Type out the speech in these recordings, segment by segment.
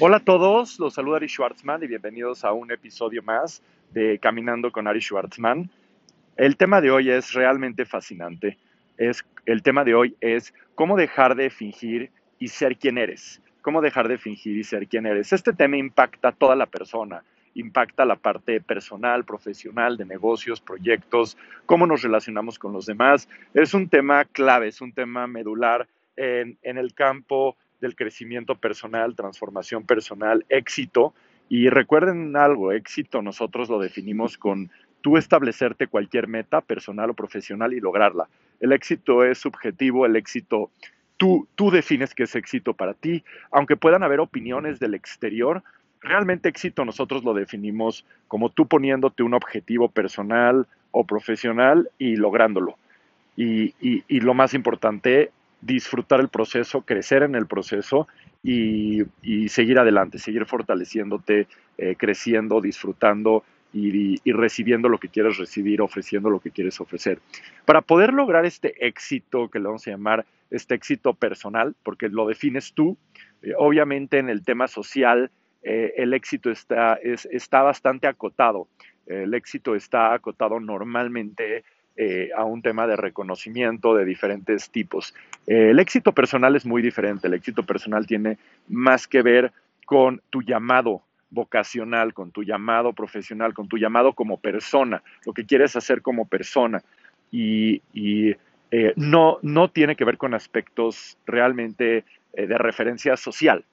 Hola a todos, los saluda Ari Schwartzman y bienvenidos a un episodio más de Caminando con Ari Schwartzman. El tema de hoy es realmente fascinante. Es, el tema de hoy es cómo dejar de fingir y ser quien eres. Cómo dejar de fingir y ser quien eres. Este tema impacta a toda la persona, impacta la parte personal, profesional, de negocios, proyectos, cómo nos relacionamos con los demás. Es un tema clave, es un tema medular en, en el campo del crecimiento personal, transformación personal, éxito. Y recuerden algo, éxito nosotros lo definimos con tú establecerte cualquier meta personal o profesional y lograrla. El éxito es subjetivo, el éxito, tú, tú defines qué es éxito para ti, aunque puedan haber opiniones del exterior, realmente éxito nosotros lo definimos como tú poniéndote un objetivo personal o profesional y lográndolo. Y, y, y lo más importante, disfrutar el proceso, crecer en el proceso y, seguir adelante, seguir fortaleciéndote, eh, creciendo, disfrutando y, y, recibiendo lo que quieres recibir, ofreciendo lo que quieres ofrecer. Para poder lograr este éxito, que le vamos a llamar este éxito personal, porque lo defines tú, eh, obviamente en el tema social eh, el éxito está, es, está bastante acotado. El éxito está acotado normalmente eh, a un tema de reconocimiento de diferentes tipos. Eh, el éxito personal es muy diferente. El éxito personal tiene más que ver con tu llamado vocacional, con tu llamado profesional, con tu llamado como persona, lo que quieres hacer como persona. Y, eh, no, no tiene que ver con aspectos realmente de referencia social.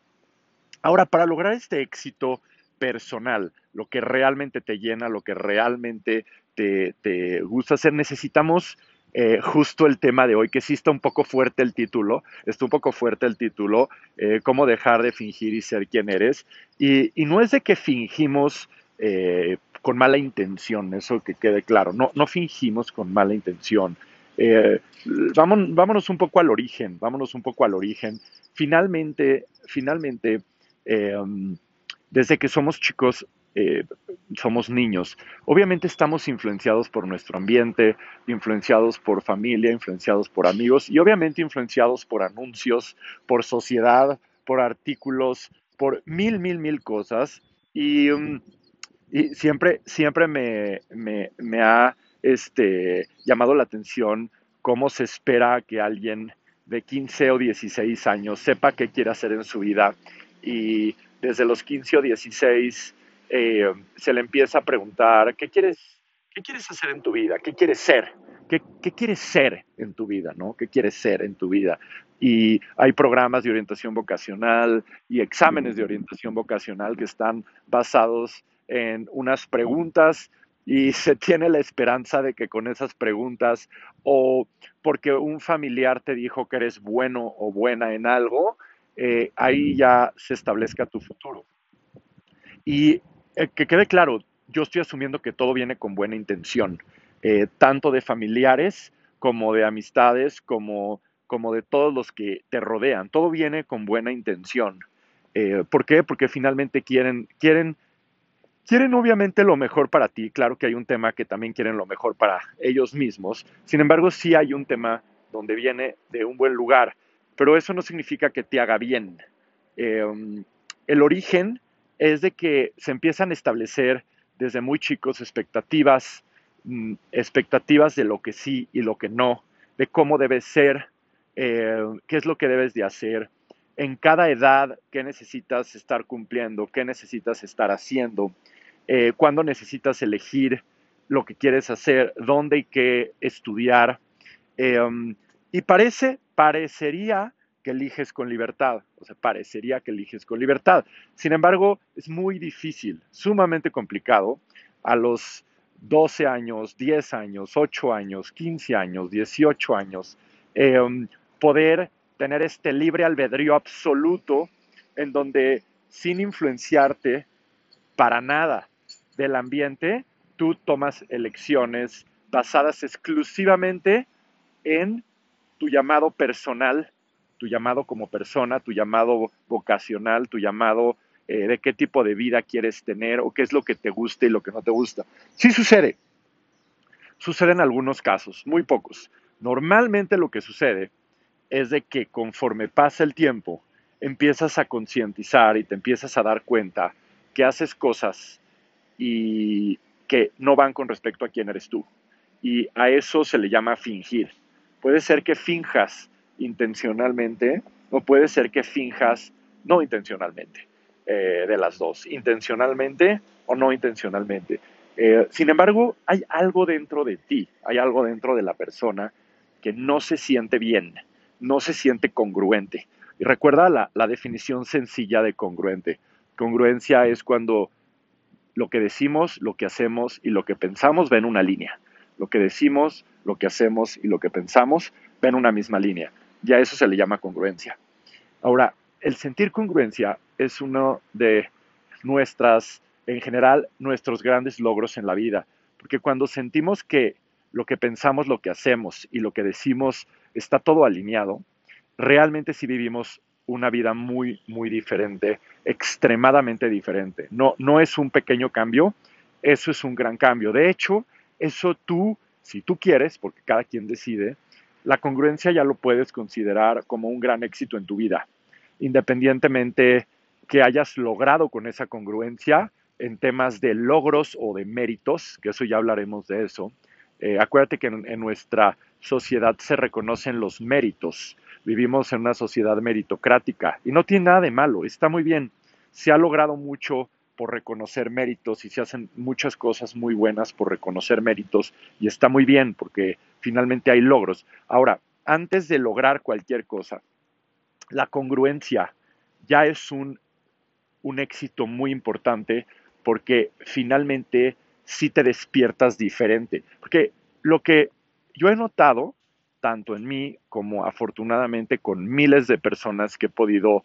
Ahora, para lograr este éxito personal, lo que realmente te llena, lo que realmente te, te gusta hacer, necesitamos eh, justo el tema de hoy, que sí está un poco fuerte el título, está un poco fuerte el título, eh, cómo dejar de fingir y ser quien eres. Y, y no es de que fingimos eh, con mala intención, eso que quede claro, no, no fingimos con mala intención. Vámonos, vámonos, un poco al origen, vámonos un poco al origen. Finalmente, finalmente, desde que somos chicos, eh, somos niños. Obviamente estamos influenciados por nuestro ambiente, influenciados por familia, influenciados por amigos y obviamente influenciados por anuncios, por sociedad, por artículos, por mil, mil, mil cosas. Y, um, siempre, siempre me ha este, llamado la atención cómo se espera que alguien de 15 o 16 años sepa qué quiere hacer en su vida y desde los 15 o 16 eh, se le empieza a preguntar, ¿qué quieres, ¿qué quieres hacer en tu vida? ¿Qué quieres ser? ¿Qué, ¿Qué, quieres ser en tu vida? ¿no? ¿Qué quieres ser en tu vida? Y hay programas de orientación vocacional y exámenes de orientación vocacional que están basados en unas preguntas y se tiene la esperanza de que con esas preguntas o porque un familiar te dijo que eres bueno o buena en algo, eh, ahí ya se establezca tu futuro. Y eh, que quede claro, yo estoy asumiendo que todo viene con buena intención, eh, tanto de familiares como de amistades, como, como de todos los que te rodean. Todo viene con buena intención. ¿Por qué? Porque finalmente quieren, quieren, quieren obviamente lo mejor para ti. Claro que hay un tema que también quieren lo mejor para ellos mismos. Sin embargo, sí hay un tema donde viene de un buen lugar, pero eso no significa que te haga bien. Eh, el origen es de que se empiezan a establecer desde muy chicos expectativas, mm, expectativas de lo que sí y lo que no, de cómo debes ser, eh, qué es lo que debes de hacer, en cada edad, qué necesitas estar cumpliendo, qué necesitas estar haciendo, eh, cuándo necesitas elegir lo que quieres hacer, dónde y qué estudiar. Eh, y parece, parecería que eliges con libertad, o sea, parecería que eliges con libertad. Sin embargo, es muy difícil, sumamente complicado a los 12 años, 10 años, 8 años, 15 años, 18 años, eh, poder tener este libre albedrío absoluto en donde sin influenciarte para nada del ambiente, tú tomas elecciones basadas exclusivamente en tu llamado personal tu llamado como persona, tu llamado vocacional, tu llamado eh, de qué tipo de vida quieres tener o qué es lo que te gusta y lo que no te gusta. Sí sucede. Sucede en algunos casos, muy pocos. Normalmente lo que sucede es de que conforme pasa el tiempo, empiezas a concientizar y te empiezas a dar cuenta que haces cosas y que no van con respecto a quién eres tú. Y a eso se le llama fingir. Puede ser que finjas intencionalmente o puede ser que finjas no intencionalmente, eh, de las dos, intencionalmente o no intencionalmente. Eh, sin embargo, hay algo dentro de ti, hay algo dentro de la persona que no se siente bien, no se siente congruente. Y recuerda la, la definición sencilla de congruente. Congruencia es cuando lo que decimos, lo que hacemos y lo que pensamos ven una línea. Lo que decimos, lo que hacemos y lo que pensamos ven una misma línea. Ya eso se le llama congruencia. Ahora, el sentir congruencia es uno de nuestras, en general, nuestros grandes logros en la vida. Porque cuando sentimos que lo que pensamos, lo que hacemos y lo que decimos está todo alineado, realmente sí vivimos una vida muy, muy diferente, extremadamente diferente. No, no es un pequeño cambio, eso es un gran cambio. De hecho, eso tú, si tú quieres, porque cada quien decide, la congruencia ya lo puedes considerar como un gran éxito en tu vida, independientemente que hayas logrado con esa congruencia en temas de logros o de méritos, que eso ya hablaremos de eso. Eh, acuérdate que en, nuestra sociedad se reconocen los méritos. Vivimos en una sociedad meritocrática y no tiene nada de malo, está muy bien. Se ha logrado mucho por reconocer méritos y se hacen muchas cosas muy buenas por reconocer méritos y está muy bien porque finalmente hay logros. Ahora, antes de lograr cualquier cosa, la congruencia ya es un, un éxito muy importante porque finalmente sí te despiertas diferente. Porque lo que yo he notado, tanto en mí como afortunadamente con miles de personas que he podido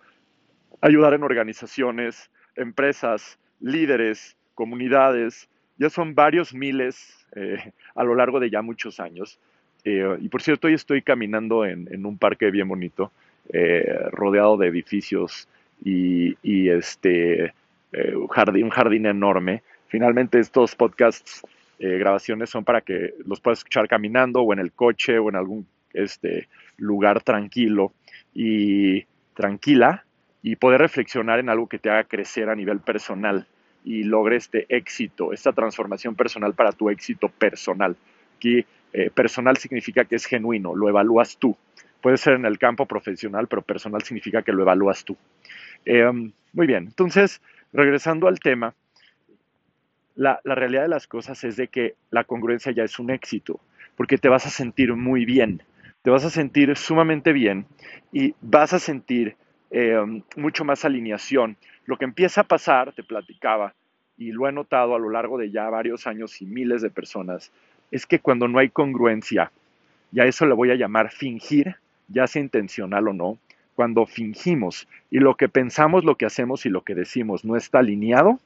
ayudar en organizaciones, empresas, líderes, comunidades, ya son varios miles eh, a lo largo de ya muchos años. Eh, y por cierto, hoy estoy caminando en, un parque bien bonito, eh, rodeado de edificios y, este, un, jardín, un jardín enorme. Finalmente estos podcasts, grabaciones son para que los puedas escuchar caminando o en el coche o en algún este, lugar tranquilo y tranquila y poder reflexionar en algo que te haga crecer a nivel personal y logre este éxito, esta transformación personal para tu éxito personal. Aquí eh, personal significa que es genuino, lo evalúas tú. Puede ser en el campo profesional, pero personal significa que lo evalúas tú. Em, muy bien, entonces, regresando al tema, la, la realidad de las cosas es de que la congruencia ya es un éxito, porque te vas a sentir muy bien, te vas a sentir sumamente bien y vas a sentir em, mucho más alineación. Lo que empieza a pasar, te platicaba, y lo he notado a lo largo de ya varios años y miles de personas, es que cuando no hay congruencia, y a eso le voy a llamar fingir, ya sea intencional o no, cuando fingimos y lo que pensamos, lo que hacemos y lo que decimos no está alineado,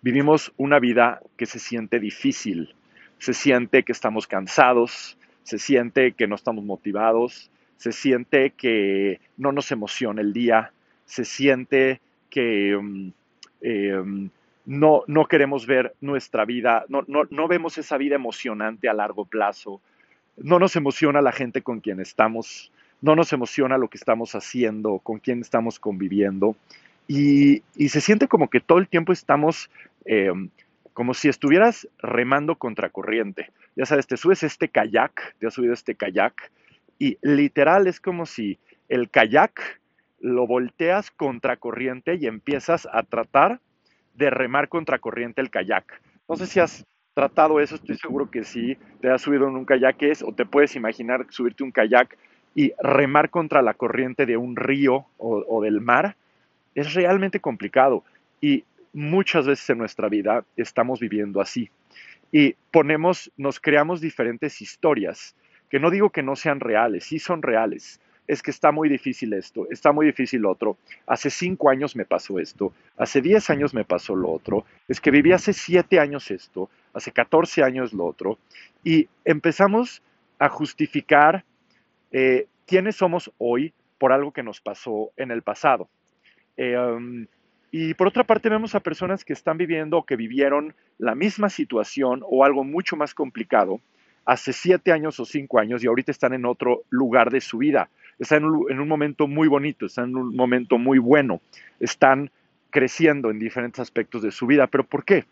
vivimos una vida que se siente difícil, se siente que estamos cansados, se siente que no estamos motivados, se siente que no nos emociona el día, se siente que mm, em, no, no, queremos ver nuestra vida, no, no, no, vemos esa vida emocionante a largo plazo, no nos emociona la gente con quien estamos, no nos emociona lo que estamos haciendo, con quien estamos conviviendo, y, y se siente como que todo el tiempo estamos em, como si estuvieras remando contra corriente. Ya sabes, te subes este kayak, te has subido este kayak, y literal es como si el kayak lo volteas contracorriente y empiezas a tratar de remar contracorriente el kayak. No sé si has tratado eso, estoy seguro que sí, te has subido en un kayak o te puedes imaginar subirte un kayak y remar contra la corriente de un río o, o del mar. Es realmente complicado y muchas veces en nuestra vida estamos viviendo así. Y ponemos, nos creamos diferentes historias, que no digo que no sean reales, sí son reales, es que está muy difícil esto, está muy difícil otro. Hace cinco años me pasó esto, hace diez años me pasó lo otro, es que viví hace siete años esto, hace catorce años lo otro, y empezamos a justificar eh, quiénes somos hoy por algo que nos pasó en el pasado. Um, y por otra parte vemos a personas que están viviendo o que vivieron la misma situación o algo mucho más complicado hace siete años o cinco años y ahorita están en otro lugar de su vida están en un, momento muy bonito, están en un momento muy bueno, están creciendo en diferentes aspectos de su vida. ¿Pero por qué?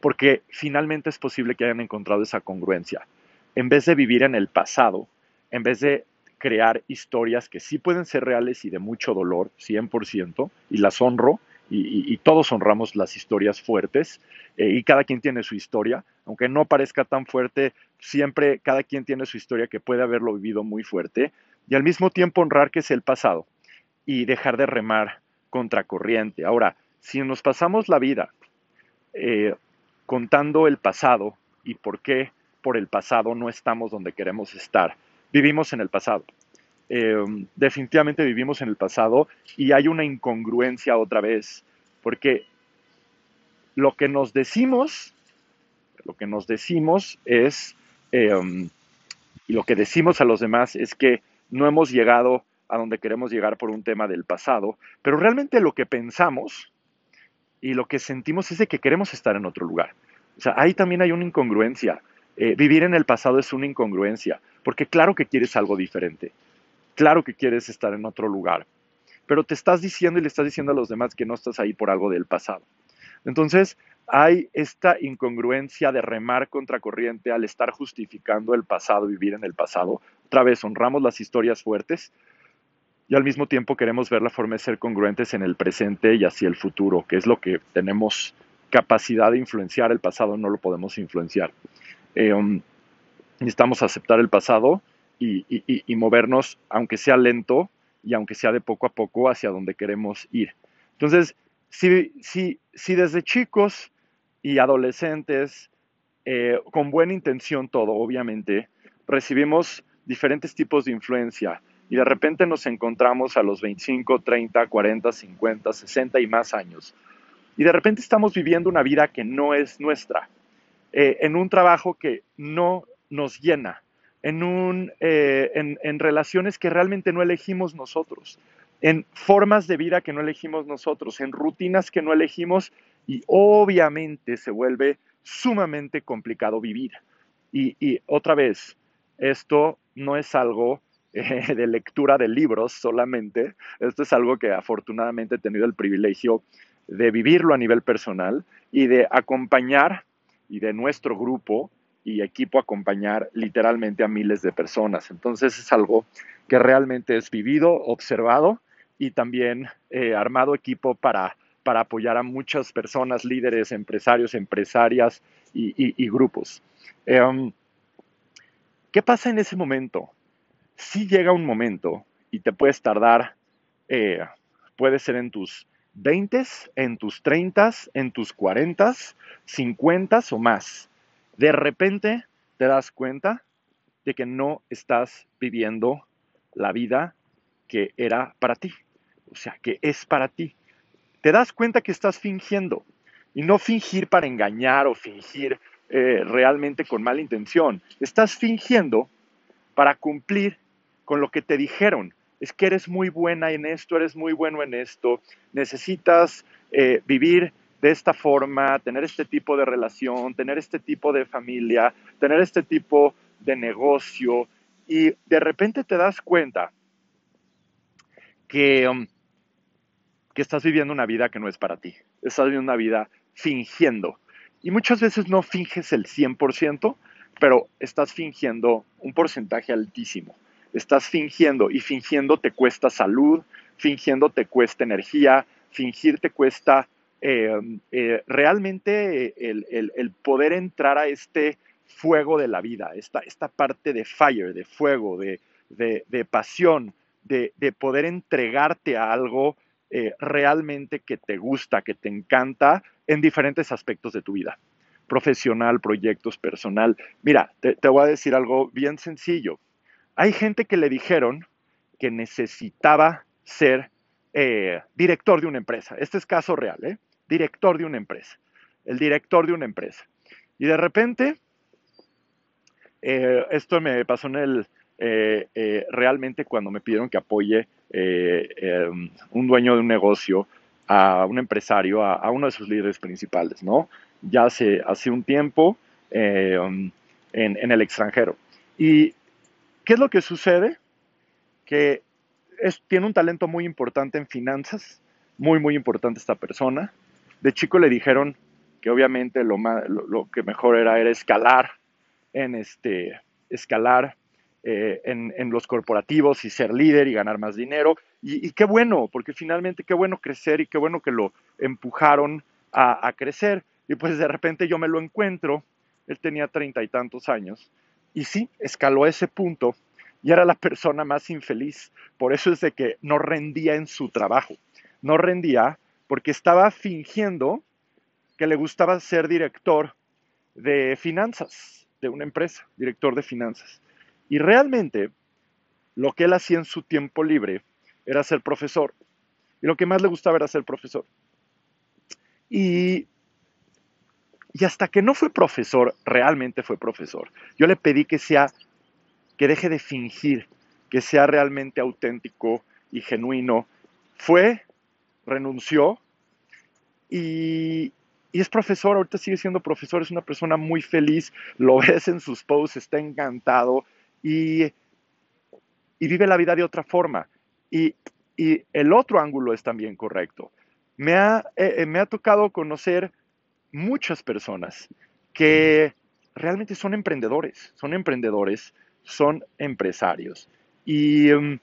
Porque finalmente es posible que hayan encontrado esa congruencia. En vez de vivir en el pasado, en vez de crear historias que sí pueden ser reales y de mucho dolor, 100%, y las honro, y, todos honramos las historias fuertes, eh, y cada quien tiene su historia, aunque no parezca tan fuerte, siempre cada quien tiene su historia que puede haberlo vivido muy fuerte, y al mismo tiempo honrar que es el pasado y dejar de remar contracorriente. Ahora, si nos pasamos la vida eh, contando el pasado y por qué por el pasado no estamos donde queremos estar, vivimos en el pasado. Eh, definitivamente vivimos en el pasado y hay una incongruencia otra vez, porque lo que nos decimos, lo que nos decimos es, eh, y lo que decimos a los demás es que no hemos llegado a donde queremos llegar por un tema del pasado, pero realmente lo que pensamos y lo que sentimos es de que queremos estar en otro lugar. O sea, ahí también hay una incongruencia. Eh, vivir en el pasado es una incongruencia, porque claro que quieres algo diferente, claro que quieres estar en otro lugar, pero te estás diciendo y le estás diciendo a los demás que no estás ahí por algo del pasado. Entonces, hay esta incongruencia de remar contra corriente al estar justificando el pasado, vivir en el pasado. Otra vez, honramos las historias fuertes y al mismo tiempo queremos ver la forma de ser congruentes en el presente y hacia el futuro, que es lo que tenemos capacidad de influenciar. El pasado no lo podemos influenciar. Eh, um, necesitamos aceptar el pasado y, movernos, aunque sea lento y aunque sea de poco a poco, hacia donde queremos ir. Entonces, si, si, si desde chicos y adolescentes, eh, con buena intención todo, obviamente, recibimos diferentes tipos de influencia y de repente nos encontramos a los 25, 30, 40, 50, 60 y más años. Y de repente estamos viviendo una vida que no es nuestra eh, en un trabajo que no nos llena, en, un, eh, en, relaciones que realmente no elegimos nosotros, en formas de vida que no elegimos nosotros, en rutinas que no elegimos y obviamente se vuelve sumamente complicado vivir. Y, otra vez, esto no es algo eh, de lectura de libros solamente, esto es algo que afortunadamente he tenido el privilegio de vivirlo a nivel personal y de acompañar y de nuestro grupo y equipo acompañar literalmente a miles de personas. Entonces es algo que realmente es vivido, observado y también eh, armado equipo para, para apoyar a muchas personas, líderes, empresarios, empresarias y, grupos. Em, ¿Qué pasa en ese momento? Si llega un momento y te puedes tardar, eh, puede ser en tus 20, en tus 30, en tus 40, 50 o más. De repente te das cuenta de que no estás viviendo la vida que era para ti, o sea, que es para ti. Te das cuenta que estás fingiendo y no fingir para engañar o fingir eh, realmente con mala intención. Estás fingiendo para cumplir con lo que te dijeron, es que eres muy buena en esto, eres muy bueno en esto, necesitas eh, vivir de esta forma, tener este tipo de relación, tener este tipo de familia, tener este tipo de negocio y de repente te das cuenta que, um, que estás viviendo una vida que no es para ti, estás viviendo una vida fingiendo. Y muchas veces no finges el 100%, pero estás fingiendo un porcentaje altísimo estás fingiendo y fingiendo te cuesta salud, fingiendo te cuesta energía, fingir te cuesta eh, eh, realmente el, poder entrar a este fuego de la vida, esta, esta parte de fire, de fuego, de, pasión, de, poder entregarte a algo eh, realmente que te gusta, que te encanta en diferentes aspectos de tu vida profesional, proyectos, personal. Mira, te voy a decir algo bien sencillo. Hay gente que le dijeron que necesitaba ser eh, director de una empresa. Este es caso real, ¿eh? Director de una empresa. El director de una empresa. Y de repente, eh, esto me pasó en el, realmente cuando me pidieron que apoye em, un dueño de un negocio a un empresario, a, uno de sus líderes principales, ¿no? Ya hace, hace un tiempo en, en el extranjero. Y ¿Qué es lo que sucede? que tiene un talento muy importante en finanzas, muy, muy importante esta persona. De chico le dijeron que obviamente lo, que mejor era, era escalar en este, escalar eh, en, los corporativos y ser líder y ganar más dinero. Y, qué bueno, porque finalmente qué bueno crecer y qué bueno que lo empujaron a, a crecer. Y pues de repente yo me lo encuentro, él tenía treinta y tantos años, y sí, escaló ese punto y era la persona más infeliz. Por eso es de que no rendía en su trabajo. No rendía porque estaba fingiendo que le gustaba ser director de finanzas de una empresa, director de finanzas. Y realmente lo que él hacía en su tiempo libre era ser profesor. Y lo que más le gustaba era ser profesor. Y, y hasta que no fue profesor, realmente fue profesor. Yo le pedí que sea que deje de fingir, que sea realmente auténtico y genuino. Fue, renunció y, es profesor, ahorita sigue siendo profesor, es una persona muy feliz, lo ves en sus posts, está encantado y, vive la vida de otra forma. Y, el otro ángulo es también correcto. Me ha, eh, eh, me ha tocado conocer muchas personas que realmente son emprendedores, son emprendedores son empresarios y, em,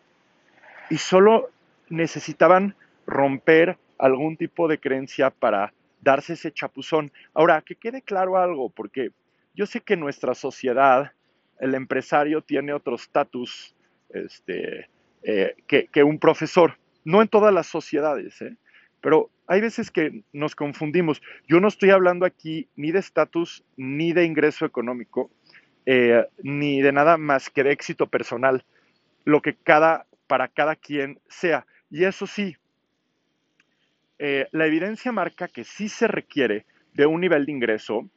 y solo necesitaban romper algún tipo de creencia para darse ese chapuzón. Ahora, que quede claro algo, porque yo sé que en nuestra sociedad el empresario tiene otro estatus este, eh, que, un profesor. No en todas las sociedades, ¿eh? pero hay veces que nos confundimos. Yo no estoy hablando aquí ni de estatus ni de ingreso económico. Eh, ni de nada más que de éxito personal, lo que cada, para cada quien sea. Y eso sí, eh, la evidencia marca que sí se requiere de un nivel de ingreso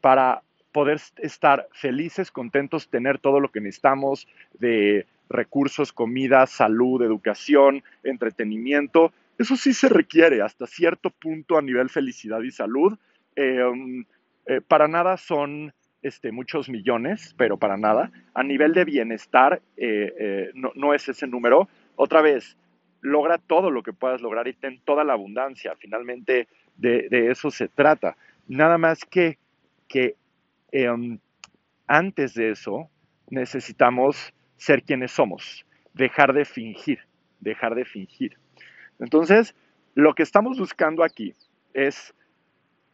para poder estar felices, contentos, tener todo lo que necesitamos de recursos, comida, salud, educación, entretenimiento. Eso sí se requiere hasta cierto punto a nivel felicidad y salud. Eh, um, para nada son este, muchos millones, pero para nada. A nivel de bienestar, eh, eh, no, es ese número. Otra vez, logra todo lo que puedas lograr y ten toda la abundancia. Finalmente, de, eso se trata. Nada más que, que em, antes de eso, necesitamos ser quienes somos, dejar de fingir, dejar de fingir. Entonces, lo que estamos buscando aquí es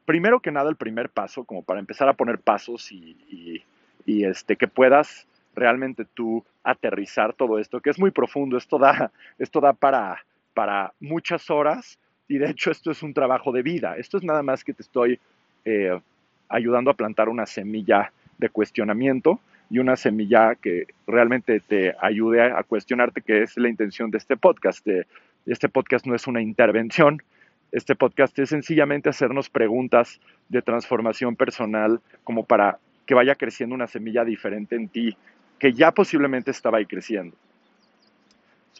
primero que nada el primer paso, como para empezar a poner pasos y, este, que puedas realmente tú aterrizar todo esto, que es muy profundo, esto da, esto da para, para muchas horas y de hecho esto es un trabajo de vida, esto es nada más que te estoy eh, ayudando a plantar una semilla de cuestionamiento y una semilla que realmente te ayude a, cuestionarte, que es la intención de este podcast. este podcast no es una intervención, este podcast es sencillamente hacernos preguntas de transformación personal como para que vaya creciendo una semilla diferente en ti que ya posiblemente estaba ahí creciendo.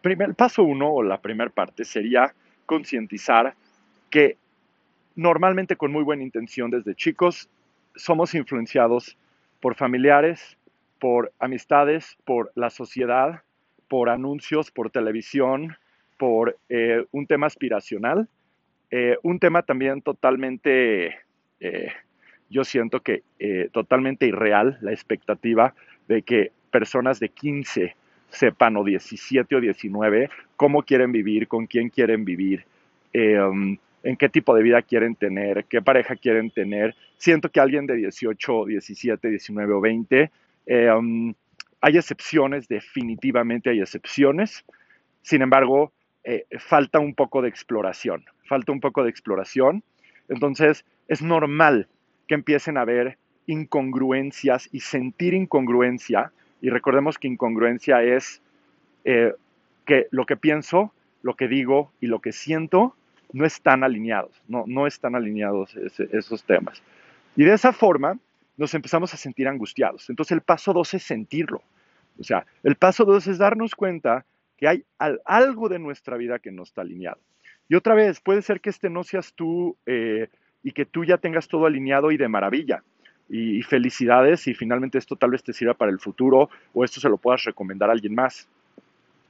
El paso uno o la primera parte sería concientizar que normalmente con muy buena intención desde chicos somos influenciados por familiares, por amistades, por la sociedad, por anuncios, por televisión, por eh, un tema aspiracional eh, un tema también totalmente, eh, yo siento que totalmente irreal, la expectativa de que personas de 15 sepan o 17 o 19 cómo quieren vivir, con quién quieren vivir, um, en qué tipo de vida quieren tener, qué pareja quieren tener. Siento que alguien de 18, 17, 19 o 20, um, hay excepciones, definitivamente hay excepciones. Sin embargo, falta un poco de exploración falta un poco de exploración. Entonces, es normal que empiecen a haber incongruencias y sentir incongruencia. Y recordemos que incongruencia es eh, que lo que pienso, lo que digo y lo que siento no están alineados, no, no están alineados esos temas. Y de esa forma nos empezamos a sentir angustiados. Entonces el paso dos es sentirlo. O sea, el paso dos es darnos cuenta que hay algo de nuestra vida que no está alineado. Y otra vez, puede ser que este no seas tú eh, y que tú ya tengas todo alineado y de maravilla. Y, felicidades y finalmente esto tal vez te sirva para el futuro o esto se lo puedas recomendar a alguien más.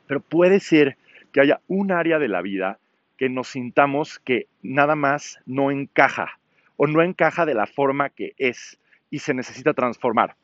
Pero puede ser que haya un área de la vida que nos sintamos que nada más no encaja o no encaja de la forma que es y se necesita transformar.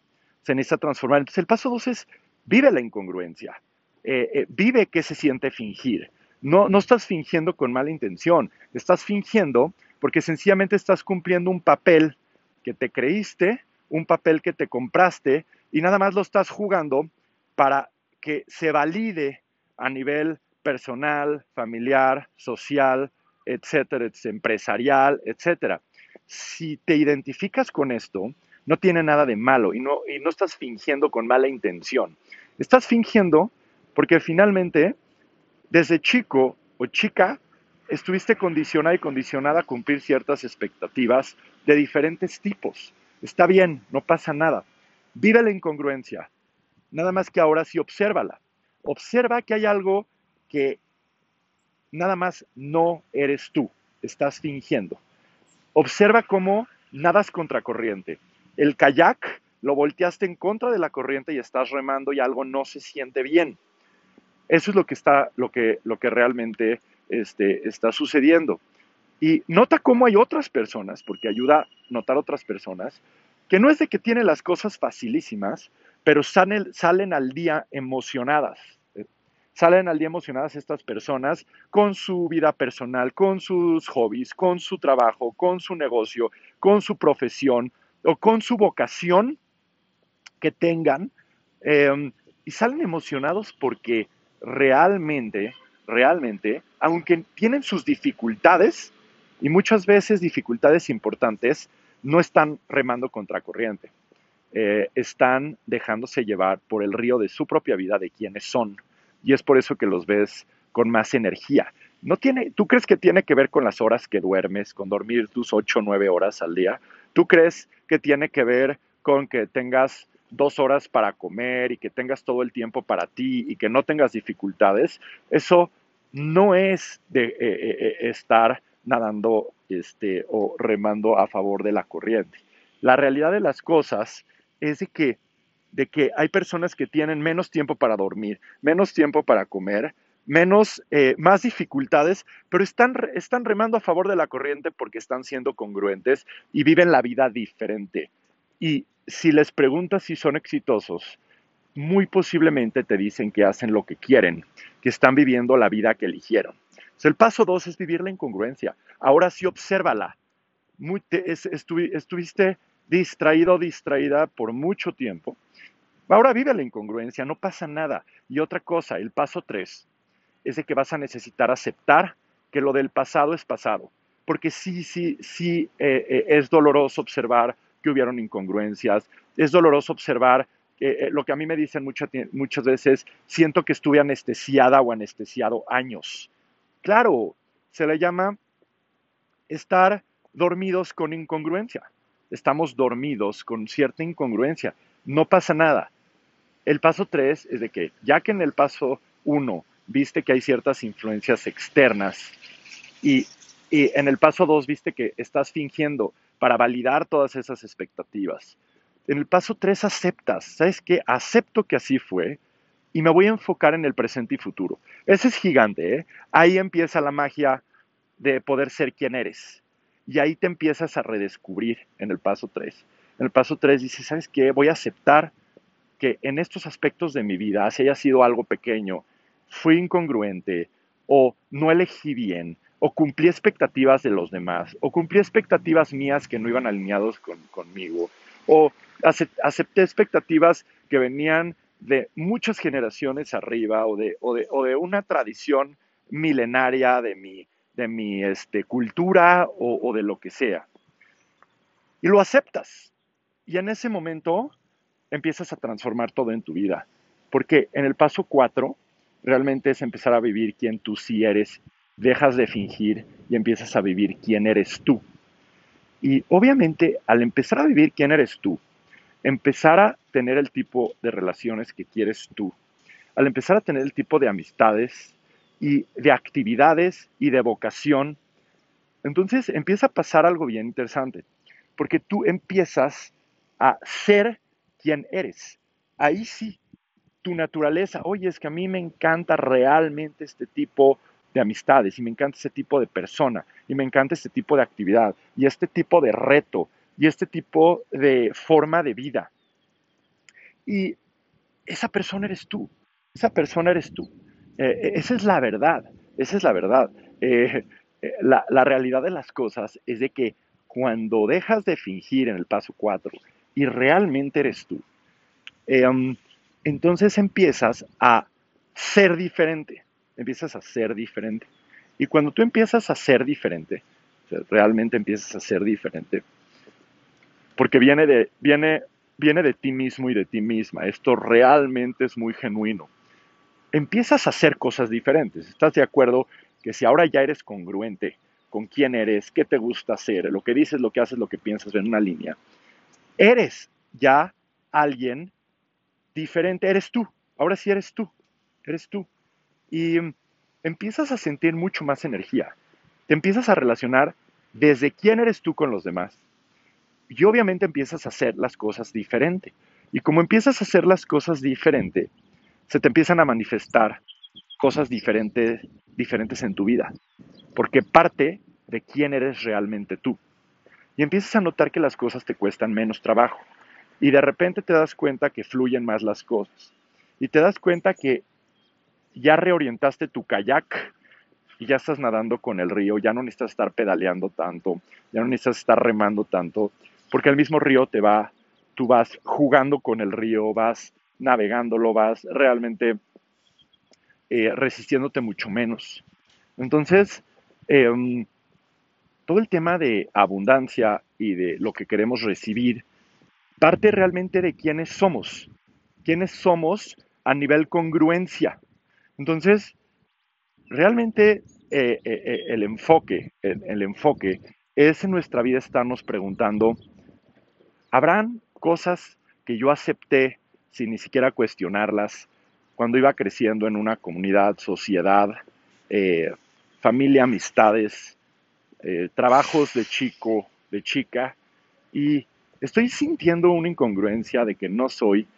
Se necesita transformar. Entonces el paso dos es vive la incongruencia, eh, eh, vive qué se siente fingir. No, no estás fingiendo con mala intención, estás fingiendo porque sencillamente estás cumpliendo un papel que te creíste, un papel que te compraste y nada más lo estás jugando para que se valide a nivel personal, familiar, social, etcétera, empresarial, etcétera. Si te identificas con esto, no tiene nada de malo y no, y no estás fingiendo con mala intención. Estás fingiendo porque finalmente, desde chico o chica, estuviste condicionada y condicionada a cumplir ciertas expectativas de diferentes tipos. Está bien, no pasa nada. Vive la incongruencia. Nada más que ahora sí obsérvala. Observa que hay algo que nada más no eres tú, estás fingiendo. Observa cómo nadas contracorriente. El kayak lo volteaste en contra de la corriente y estás remando y algo no se siente bien. Eso es lo que está, lo que, lo que realmente este, está sucediendo. Y nota cómo hay otras personas, porque ayuda a notar otras personas, que no es de que tienen las cosas facilísimas, pero salen, salen al día emocionadas salen al día emocionadas estas personas con su vida personal, con sus hobbies, con su trabajo, con su negocio, con su profesión o con su vocación que tengan em, y salen emocionados porque realmente, realmente, aunque tienen sus dificultades y muchas veces dificultades importantes, no están remando contra corriente. Eh, están dejándose llevar por el río de su propia vida, de quienes son y es por eso que los ves con más energía. No tiene, ¿Tú crees que tiene que ver con las horas que duermes, con dormir tus 8 o 9 horas al día? ¿Tú crees que tiene que ver con que tengas dos horas para comer y que tengas todo el tiempo para ti y que no tengas dificultades? Eso no es de eh, eh, eh, estar nadando este, o remando a favor de la corriente. La realidad de las cosas es de que de que hay personas que tienen menos tiempo para dormir, menos tiempo para comer, menos, más dificultades, pero están, están remando a favor de la corriente porque están siendo congruentes y viven la vida diferente. Y si les preguntas si son exitosos, muy posiblemente te dicen que hacen lo que quieren, que están viviendo la vida que eligieron. el paso dos es vivir la incongruencia. Ahora sí, obsérvala. Muy, estuviste distraído o distraída por mucho tiempo Ahora vive la incongruencia, no pasa nada. Y otra cosa, el paso tres, es de que vas a necesitar aceptar que lo del pasado es pasado. Porque sí, sí, sí, eh, eh, es doloroso observar que hubieron incongruencias, es doloroso observar eh, lo que a mí me dicen muchas, muchas veces, siento que estuve anestesiada o anestesiado años. Claro, se le llama estar dormidos con incongruencia. Estamos dormidos con cierta incongruencia. No pasa nada. El paso 3 es de que, ya que en el paso 1 viste que hay ciertas influencias externas y, en el paso 2 viste que estás fingiendo para validar todas esas expectativas, en el paso 3 aceptas, ¿sabes qué? Acepto que así fue y me voy a enfocar en el presente y futuro. Ese es gigante, ¿eh? Ahí empieza la magia de poder ser quien eres. Y ahí te empiezas a redescubrir en el paso 3. En el paso 3 dices, ¿sabes qué? Voy a aceptar que en estos aspectos de mi vida, si haya sido algo pequeño, fui incongruente o no elegí bien o cumplí expectativas de los demás o cumplí expectativas mías que no iban alineados conmigo o acepté expectativas que venían de muchas generaciones arriba o de, o de, una tradición milenaria de mi, de mi este, cultura o, o de lo que sea. Y lo aceptas. Y en ese momento empiezas a transformar todo en tu vida. Porque en el paso cuatro realmente es empezar a vivir quien tú sí eres, dejas de fingir y empiezas a vivir quién eres tú. Y obviamente al empezar a vivir quién eres tú, empezar a tener el tipo de relaciones que quieres tú, al empezar a tener el tipo de amistades y de actividades y de vocación, entonces empieza a pasar algo bien interesante, porque tú empiezas a ser quién eres. Ahí sí, tu naturaleza. Oye, es que a mí me encanta realmente este tipo de amistades y me encanta este tipo de persona y me encanta este tipo de actividad y este tipo de reto y este tipo de forma de vida. Y esa persona eres tú, esa persona eres tú. Eh, eh, esa es la verdad, esa es la verdad. Eh, la, la, realidad de las cosas es de que cuando dejas de fingir en el paso 4 y realmente eres tú, um, entonces empiezas a ser diferente, empiezas a ser diferente. Y cuando tú empiezas a ser diferente, realmente empiezas a ser diferente, porque viene de, viene, viene de ti mismo y de ti misma, esto realmente es muy genuino. Empiezas a hacer cosas diferentes, ¿estás de acuerdo? Que si ahora ya eres congruente con quién eres, qué te gusta hacer, lo que dices, lo que haces, lo que piensas en una línea, eres ya alguien diferente, eres tú, ahora sí eres tú, eres tú. Y empiezas a sentir mucho más energía, te empiezas a relacionar desde quién eres tú con los demás. Y obviamente empiezas a hacer las cosas diferente. Y como empiezas a hacer las cosas diferente, se te empiezan a manifestar cosas diferentes, diferentes en tu vida. Porque parte de quién eres realmente tú. Y empiezas a notar que las cosas te cuestan menos trabajo. Y de repente te das cuenta que fluyen más las cosas. Y te das cuenta que ya reorientaste tu kayak y ya estás nadando con el río, ya no necesitas estar pedaleando tanto, ya no necesitas estar remando tanto, porque el mismo río te va, tú vas jugando con el río, vas navegándolo, vas realmente eh, resistiéndote mucho menos. Entonces, em, todo el tema de abundancia y de lo que queremos recibir parte realmente de quiénes somos, quiénes somos a nivel congruencia. Entonces, realmente eh, eh, eh, el enfoque, el, enfoque es en nuestra vida estarnos preguntando, ¿habrán cosas que yo acepté sin ni siquiera cuestionarlas cuando iba creciendo en una comunidad, sociedad, familia, amistades, trabajos de chico, de chica, y estoy sintiendo una incongruencia de que no soy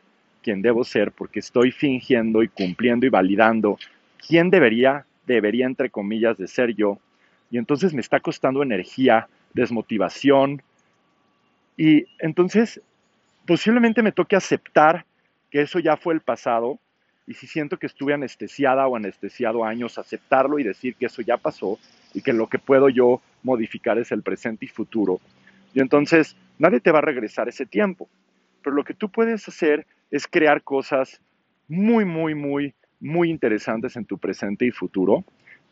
quien debo ser porque estoy fingiendo y cumpliendo y validando quién debería, debería entre comillas, de ser yo. Y entonces me está costando energía, desmotivación. Y entonces posiblemente me toque aceptar que eso ya fue el pasado. Y si siento que estuve anestesiada o anestesiado años, aceptarlo y decir que eso ya pasó y que lo que puedo yo modificar es el presente y futuro. Y entonces nadie te va a regresar ese tiempo. Pero lo que tú puedes hacer es crear cosas muy, muy, muy, muy interesantes en tu presente y futuro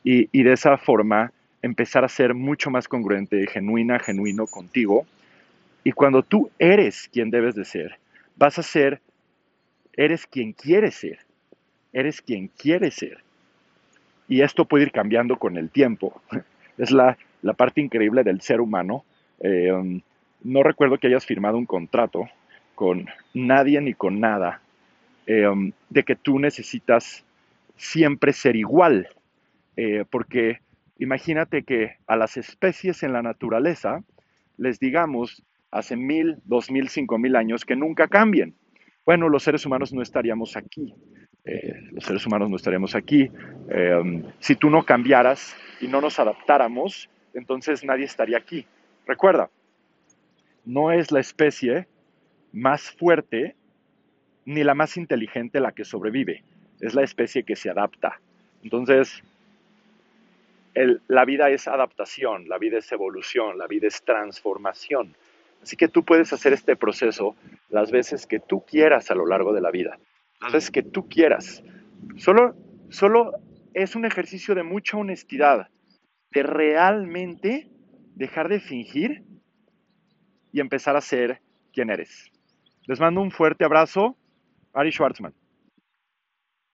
y, y de esa forma empezar a ser mucho más congruente, genuina, genuino contigo. Y cuando tú eres quien debes de ser, vas a ser, eres quien quieres ser, eres quien quieres ser. Y esto puede ir cambiando con el tiempo. Es la, la parte increíble del ser humano. Eh, um, no recuerdo que hayas firmado un contrato con nadie ni con nada, um, de que tú necesitas siempre ser igual, eh, porque imagínate que a las especies en la naturaleza les digamos hace mil, dos mil, cinco mil años que nunca cambien. Bueno, los seres humanos no estaríamos aquí. Eh, los seres humanos no estaríamos aquí. Um, si tú no cambiaras y no nos adaptáramos, entonces nadie estaría aquí. Recuerda, no es la especie más fuerte ni la más inteligente la que sobrevive, es la especie que se adapta. Entonces, la vida es adaptación, la vida es evolución, la vida es transformación. Así que tú puedes hacer este proceso las veces que tú quieras a lo largo de la vida, las veces que tú quieras. Solo, solo es un ejercicio de mucha honestidad, de realmente dejar de fingir y empezar a ser quien eres. Les mando un fuerte abrazo. Ari Schwartzman.